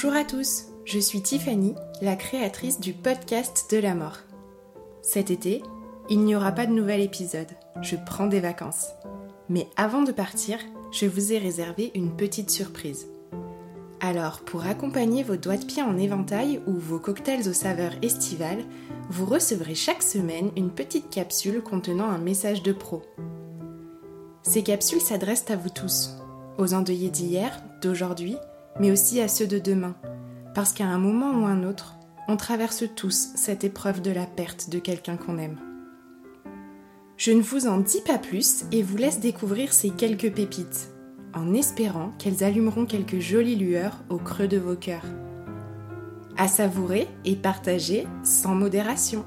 Bonjour à tous, je suis Tiffany, la créatrice du podcast de la mort. Cet été, il n'y aura pas de nouvel épisode, je prends des vacances. Mais avant de partir, je vous ai réservé une petite surprise. Alors, pour accompagner vos doigts de pied en éventail ou vos cocktails aux saveurs estivales, vous recevrez chaque semaine une petite capsule contenant un message de pro. Ces capsules s'adressent à vous tous, aux endeuillés d'hier, d'aujourd'hui mais aussi à ceux de demain, parce qu'à un moment ou un autre, on traverse tous cette épreuve de la perte de quelqu'un qu'on aime. Je ne vous en dis pas plus et vous laisse découvrir ces quelques pépites, en espérant qu'elles allumeront quelques jolies lueurs au creux de vos cœurs. À savourer et partager sans modération.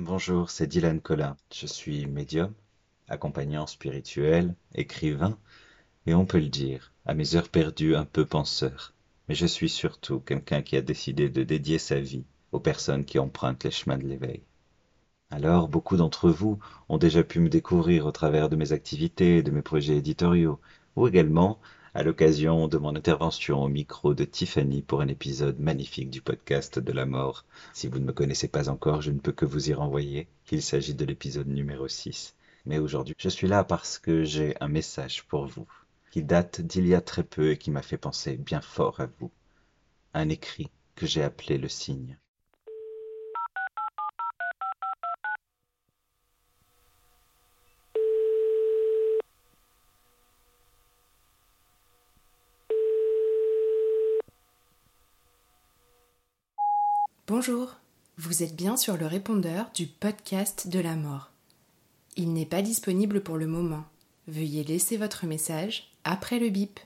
Bonjour, c'est Dylan Collin. Je suis médium, accompagnant spirituel, écrivain, et on peut le dire, à mes heures perdues un peu penseur. Mais je suis surtout quelqu'un qui a décidé de dédier sa vie aux personnes qui empruntent les chemins de l'éveil. Alors, beaucoup d'entre vous ont déjà pu me découvrir au travers de mes activités, de mes projets éditoriaux, ou également à l'occasion de mon intervention au micro de Tiffany pour un épisode magnifique du podcast de la mort. Si vous ne me connaissez pas encore, je ne peux que vous y renvoyer. Il s'agit de l'épisode numéro 6. Mais aujourd'hui, je suis là parce que j'ai un message pour vous, qui date d'il y a très peu et qui m'a fait penser bien fort à vous. Un écrit que j'ai appelé le signe. Bonjour, vous êtes bien sur le répondeur du podcast de la mort. Il n'est pas disponible pour le moment. Veuillez laisser votre message après le bip.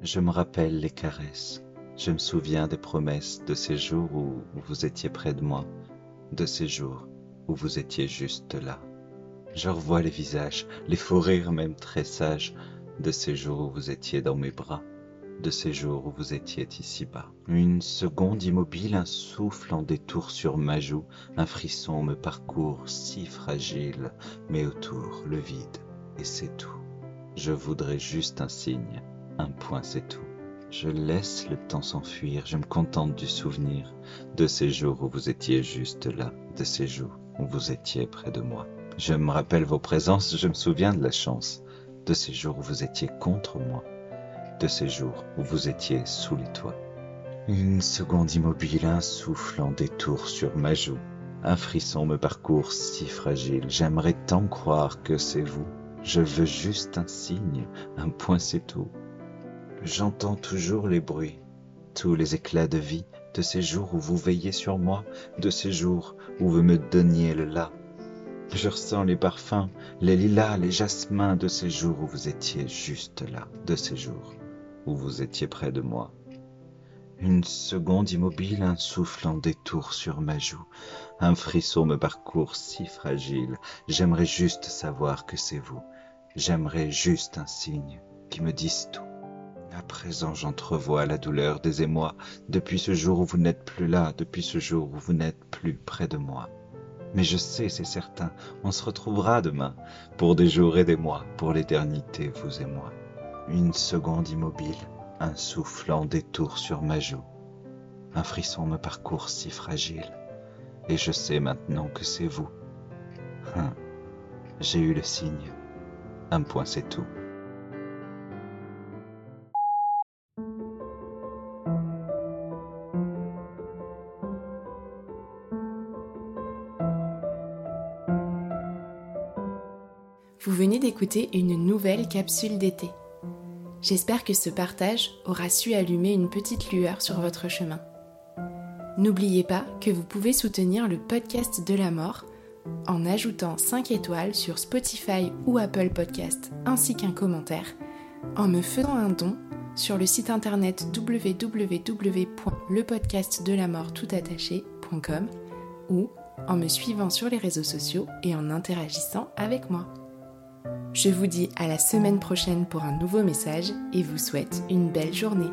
Je me rappelle les caresses. Je me souviens des promesses de ces jours où vous étiez près de moi, de ces jours où vous étiez juste là. Je revois les visages, les faux rires même très sages, de ces jours où vous étiez dans mes bras, de ces jours où vous étiez ici-bas. Une seconde immobile, un souffle en détour sur ma joue, un frisson me parcourt si fragile, mais autour le vide, et c'est tout. Je voudrais juste un signe, un point c'est tout. Je laisse le temps s'enfuir, je me contente du souvenir de ces jours où vous étiez juste là, de ces jours où vous étiez près de moi. Je me rappelle vos présences, je me souviens de la chance de ces jours où vous étiez contre moi, de ces jours où vous étiez sous les toits. Une seconde immobile, un souffle en détour sur ma joue. Un frisson me parcourt si fragile, j'aimerais tant croire que c'est vous. Je veux juste un signe, un point c'est tout. J'entends toujours les bruits, tous les éclats de vie, de ces jours où vous veillez sur moi, de ces jours où vous me donniez le là, je ressens les parfums, les lilas, les jasmins de ces jours où vous étiez juste là, de ces jours où vous étiez près de moi. Une seconde immobile, un souffle en détour sur ma joue, un frisson me parcourt si fragile, j'aimerais juste savoir que c'est vous, j'aimerais juste un signe qui me dise tout. À présent j'entrevois la douleur des émois, depuis ce jour où vous n'êtes plus là, depuis ce jour où vous n'êtes plus près de moi. Mais je sais, c'est certain, on se retrouvera demain, pour des jours et des mois, pour l'éternité, vous et moi. Une seconde immobile, un souffle en détour sur ma joue. Un frisson me parcourt si fragile, et je sais maintenant que c'est vous. Hum, J'ai eu le signe. Un point, c'est tout. Vous venez d'écouter une nouvelle capsule d'été. J'espère que ce partage aura su allumer une petite lueur sur votre chemin. N'oubliez pas que vous pouvez soutenir le podcast de la mort en ajoutant 5 étoiles sur Spotify ou Apple Podcast ainsi qu'un commentaire, en me faisant un don sur le site internet www.lepodcastdelamortoutattaché.com ou en me suivant sur les réseaux sociaux et en interagissant avec moi. Je vous dis à la semaine prochaine pour un nouveau message et vous souhaite une belle journée.